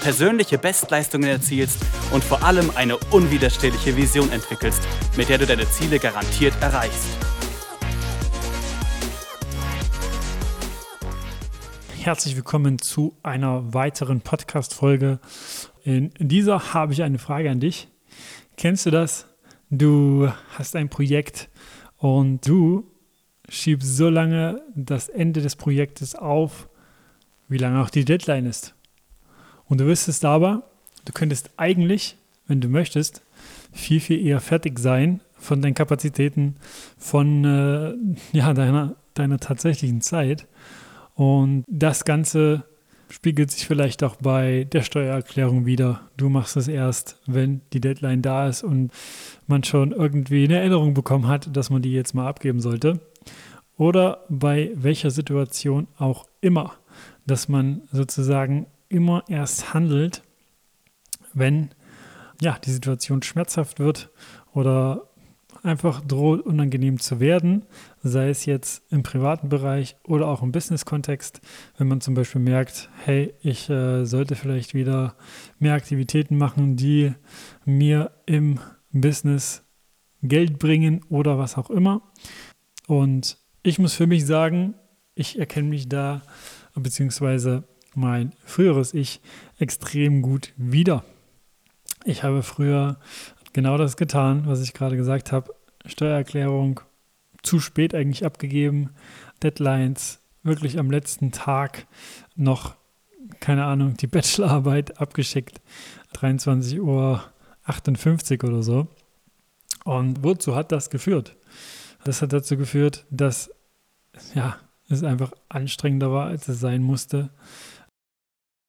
persönliche Bestleistungen erzielst und vor allem eine unwiderstehliche Vision entwickelst, mit der du deine Ziele garantiert erreichst. Herzlich willkommen zu einer weiteren Podcast-Folge. In dieser habe ich eine Frage an dich. Kennst du das? Du hast ein Projekt und du schiebst so lange das Ende des Projektes auf, wie lange auch die Deadline ist. Und du wüsstest aber, du könntest eigentlich, wenn du möchtest, viel, viel eher fertig sein von deinen Kapazitäten, von äh, ja, deiner, deiner tatsächlichen Zeit. Und das Ganze spiegelt sich vielleicht auch bei der Steuererklärung wieder. Du machst es erst, wenn die Deadline da ist und man schon irgendwie eine Erinnerung bekommen hat, dass man die jetzt mal abgeben sollte. Oder bei welcher Situation auch immer, dass man sozusagen immer erst handelt, wenn ja, die Situation schmerzhaft wird oder einfach droht unangenehm zu werden, sei es jetzt im privaten Bereich oder auch im Business-Kontext, wenn man zum Beispiel merkt, hey, ich äh, sollte vielleicht wieder mehr Aktivitäten machen, die mir im Business Geld bringen oder was auch immer. Und ich muss für mich sagen, ich erkenne mich da, beziehungsweise mein früheres Ich extrem gut wieder. Ich habe früher genau das getan, was ich gerade gesagt habe. Steuererklärung zu spät eigentlich abgegeben, Deadlines wirklich am letzten Tag noch, keine Ahnung, die Bachelorarbeit abgeschickt, 23 Uhr 58 oder so. Und wozu hat das geführt? Das hat dazu geführt, dass ja, es einfach anstrengender war, als es sein musste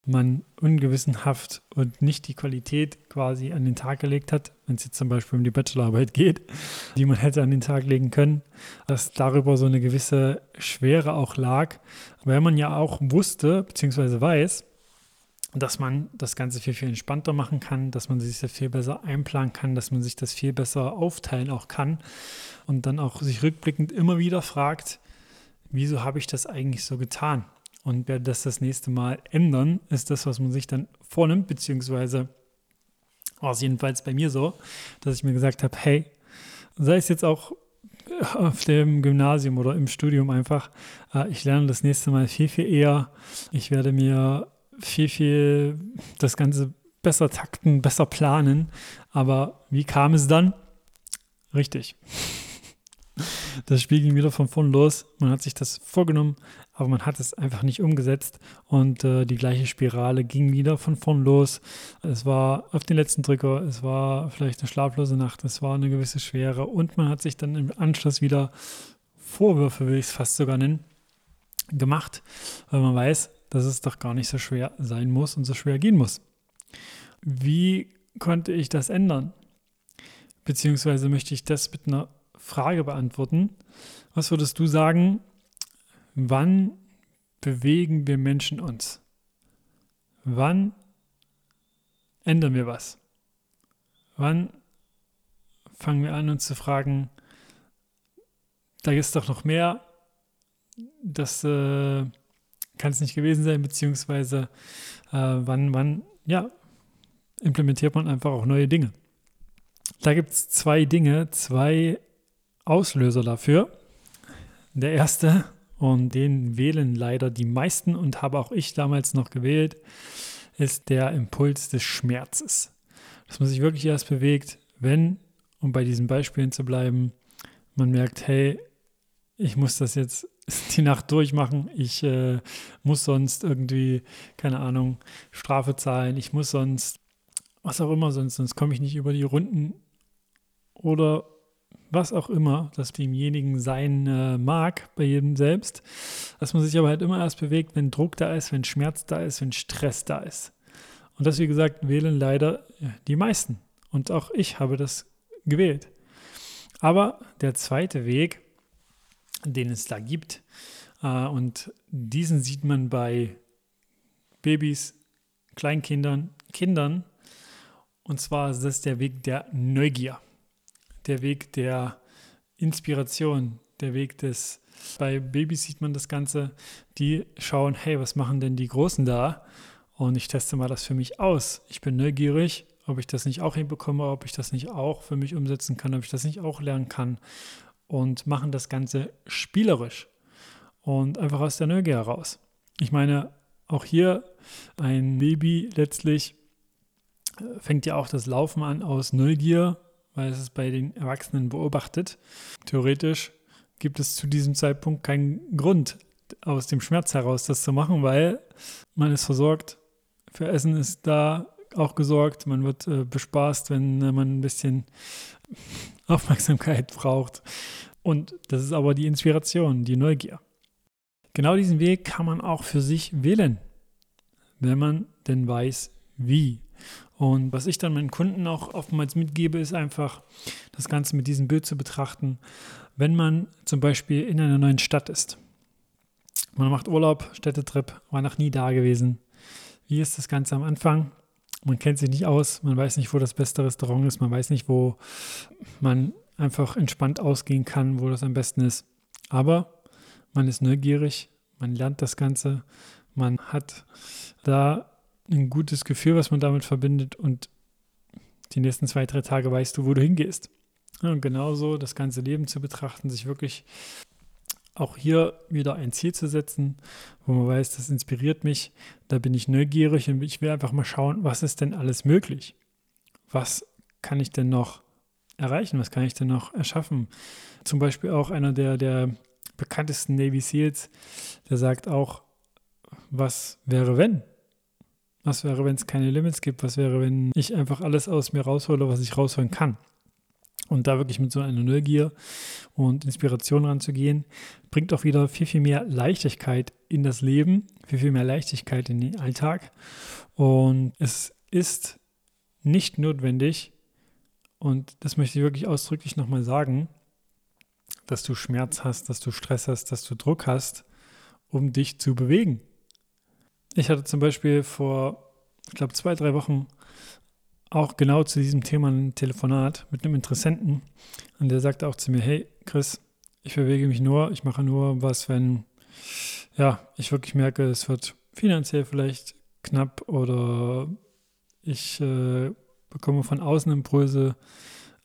man ungewissenhaft und nicht die Qualität quasi an den Tag gelegt hat, wenn es jetzt zum Beispiel um die Bachelorarbeit geht, die man hätte an den Tag legen können, dass darüber so eine gewisse Schwere auch lag, weil man ja auch wusste bzw. weiß, dass man das Ganze viel, viel entspannter machen kann, dass man sich das viel besser einplanen kann, dass man sich das viel besser aufteilen auch kann und dann auch sich rückblickend immer wieder fragt, wieso habe ich das eigentlich so getan? Und werde das das nächste Mal ändern, ist das, was man sich dann vornimmt, beziehungsweise war es jedenfalls bei mir so, dass ich mir gesagt habe, hey, sei es jetzt auch auf dem Gymnasium oder im Studium einfach, äh, ich lerne das nächste Mal viel, viel eher. Ich werde mir viel, viel das Ganze besser takten, besser planen. Aber wie kam es dann? Richtig. Das Spiel ging wieder von vorn los. Man hat sich das vorgenommen, aber man hat es einfach nicht umgesetzt und äh, die gleiche Spirale ging wieder von vorn los. Es war auf den letzten Drücker, es war vielleicht eine schlaflose Nacht, es war eine gewisse Schwere und man hat sich dann im Anschluss wieder Vorwürfe, will ich es fast sogar nennen, gemacht, weil man weiß, dass es doch gar nicht so schwer sein muss und so schwer gehen muss. Wie konnte ich das ändern? Beziehungsweise möchte ich das mit einer Frage beantworten. Was würdest du sagen, wann bewegen wir Menschen uns? Wann ändern wir was? Wann fangen wir an, uns zu fragen, da ist doch noch mehr, das äh, kann es nicht gewesen sein, beziehungsweise äh, wann, wann, ja, implementiert man einfach auch neue Dinge. Da gibt es zwei Dinge, zwei Auslöser dafür. Der erste und den wählen leider die meisten und habe auch ich damals noch gewählt, ist der Impuls des Schmerzes. Dass man sich wirklich erst bewegt, wenn, um bei diesen Beispielen zu bleiben, man merkt, hey, ich muss das jetzt die Nacht durchmachen, ich äh, muss sonst irgendwie, keine Ahnung, Strafe zahlen, ich muss sonst, was auch immer, sonst, sonst komme ich nicht über die Runden oder was auch immer das demjenigen sein äh, mag, bei jedem selbst, dass man sich aber halt immer erst bewegt, wenn Druck da ist, wenn Schmerz da ist, wenn Stress da ist. Und das, wie gesagt, wählen leider die meisten. Und auch ich habe das gewählt. Aber der zweite Weg, den es da gibt, äh, und diesen sieht man bei Babys, Kleinkindern, Kindern, und zwar ist das der Weg der Neugier, der Weg der Inspiration, der Weg des, bei Babys sieht man das Ganze, die schauen, hey, was machen denn die Großen da? Und ich teste mal das für mich aus. Ich bin neugierig, ob ich das nicht auch hinbekomme, ob ich das nicht auch für mich umsetzen kann, ob ich das nicht auch lernen kann. Und machen das Ganze spielerisch und einfach aus der Neugier heraus. Ich meine, auch hier ein Baby letztlich äh, fängt ja auch das Laufen an aus Neugier, weil es es bei den Erwachsenen beobachtet. Theoretisch gibt es zu diesem Zeitpunkt keinen Grund, aus dem Schmerz heraus das zu machen, weil man ist versorgt, für Essen ist da auch gesorgt, man wird äh, bespaßt, wenn äh, man ein bisschen Aufmerksamkeit braucht. Und das ist aber die Inspiration, die Neugier. Genau diesen Weg kann man auch für sich wählen, wenn man denn weiß, wie. Und was ich dann meinen Kunden auch oftmals mitgebe, ist einfach das Ganze mit diesem Bild zu betrachten, wenn man zum Beispiel in einer neuen Stadt ist. Man macht Urlaub, Städtetrip, war noch nie da gewesen. Wie ist das Ganze am Anfang? Man kennt sich nicht aus, man weiß nicht, wo das beste Restaurant ist, man weiß nicht, wo man einfach entspannt ausgehen kann, wo das am besten ist. Aber man ist neugierig, man lernt das Ganze, man hat da ein gutes Gefühl, was man damit verbindet und die nächsten zwei, drei Tage weißt du, wo du hingehst. und genauso das ganze Leben zu betrachten, sich wirklich auch hier wieder ein Ziel zu setzen, wo man weiß, das inspiriert mich, da bin ich neugierig und ich will einfach mal schauen, was ist denn alles möglich? Was kann ich denn noch erreichen? Was kann ich denn noch erschaffen? Zum Beispiel auch einer der, der bekanntesten Navy SEALs, der sagt auch, was wäre wenn? Was wäre, wenn es keine Limits gibt? Was wäre, wenn ich einfach alles aus mir raushole, was ich rausholen kann? Und da wirklich mit so einer Neugier und Inspiration ranzugehen, bringt auch wieder viel, viel mehr Leichtigkeit in das Leben, viel, viel mehr Leichtigkeit in den Alltag. Und es ist nicht notwendig, und das möchte ich wirklich ausdrücklich nochmal sagen, dass du Schmerz hast, dass du Stress hast, dass du Druck hast, um dich zu bewegen. Ich hatte zum Beispiel vor, ich glaube, zwei, drei Wochen auch genau zu diesem Thema ein Telefonat mit einem Interessenten und der sagte auch zu mir, hey Chris, ich bewege mich nur, ich mache nur was, wenn ja, ich wirklich merke, es wird finanziell vielleicht knapp oder ich äh, bekomme von außen Impulse,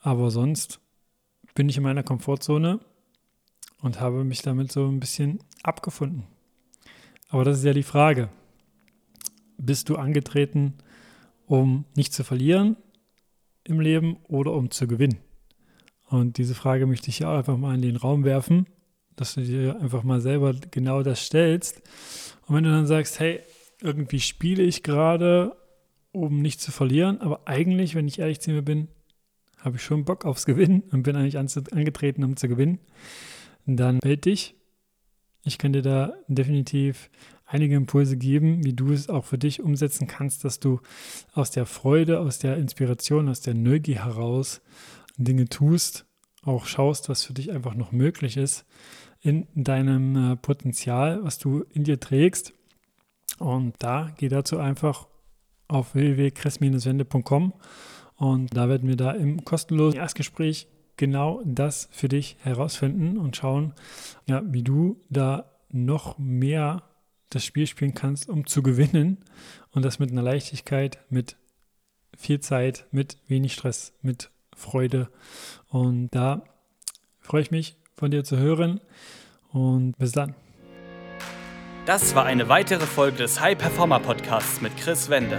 aber sonst bin ich in meiner Komfortzone und habe mich damit so ein bisschen abgefunden. Aber das ist ja die Frage. Bist du angetreten, um nicht zu verlieren im Leben oder um zu gewinnen? Und diese Frage möchte ich ja einfach mal in den Raum werfen, dass du dir einfach mal selber genau das stellst. Und wenn du dann sagst, hey, irgendwie spiele ich gerade, um nicht zu verlieren, aber eigentlich, wenn ich ehrlich zu mir bin, habe ich schon Bock aufs Gewinnen und bin eigentlich angetreten, um zu gewinnen, dann melde dich. Ich kann dir da definitiv einige Impulse geben, wie du es auch für dich umsetzen kannst, dass du aus der Freude, aus der Inspiration, aus der Neugier heraus Dinge tust, auch schaust, was für dich einfach noch möglich ist in deinem äh, Potenzial, was du in dir trägst. Und da geh dazu einfach auf www.chris-wende.com und da werden wir da im kostenlosen Erstgespräch genau das für dich herausfinden und schauen, ja, wie du da noch mehr das Spiel spielen kannst, um zu gewinnen und das mit einer Leichtigkeit, mit viel Zeit, mit wenig Stress, mit Freude. Und da freue ich mich von dir zu hören und bis dann. Das war eine weitere Folge des High Performer Podcasts mit Chris Wende.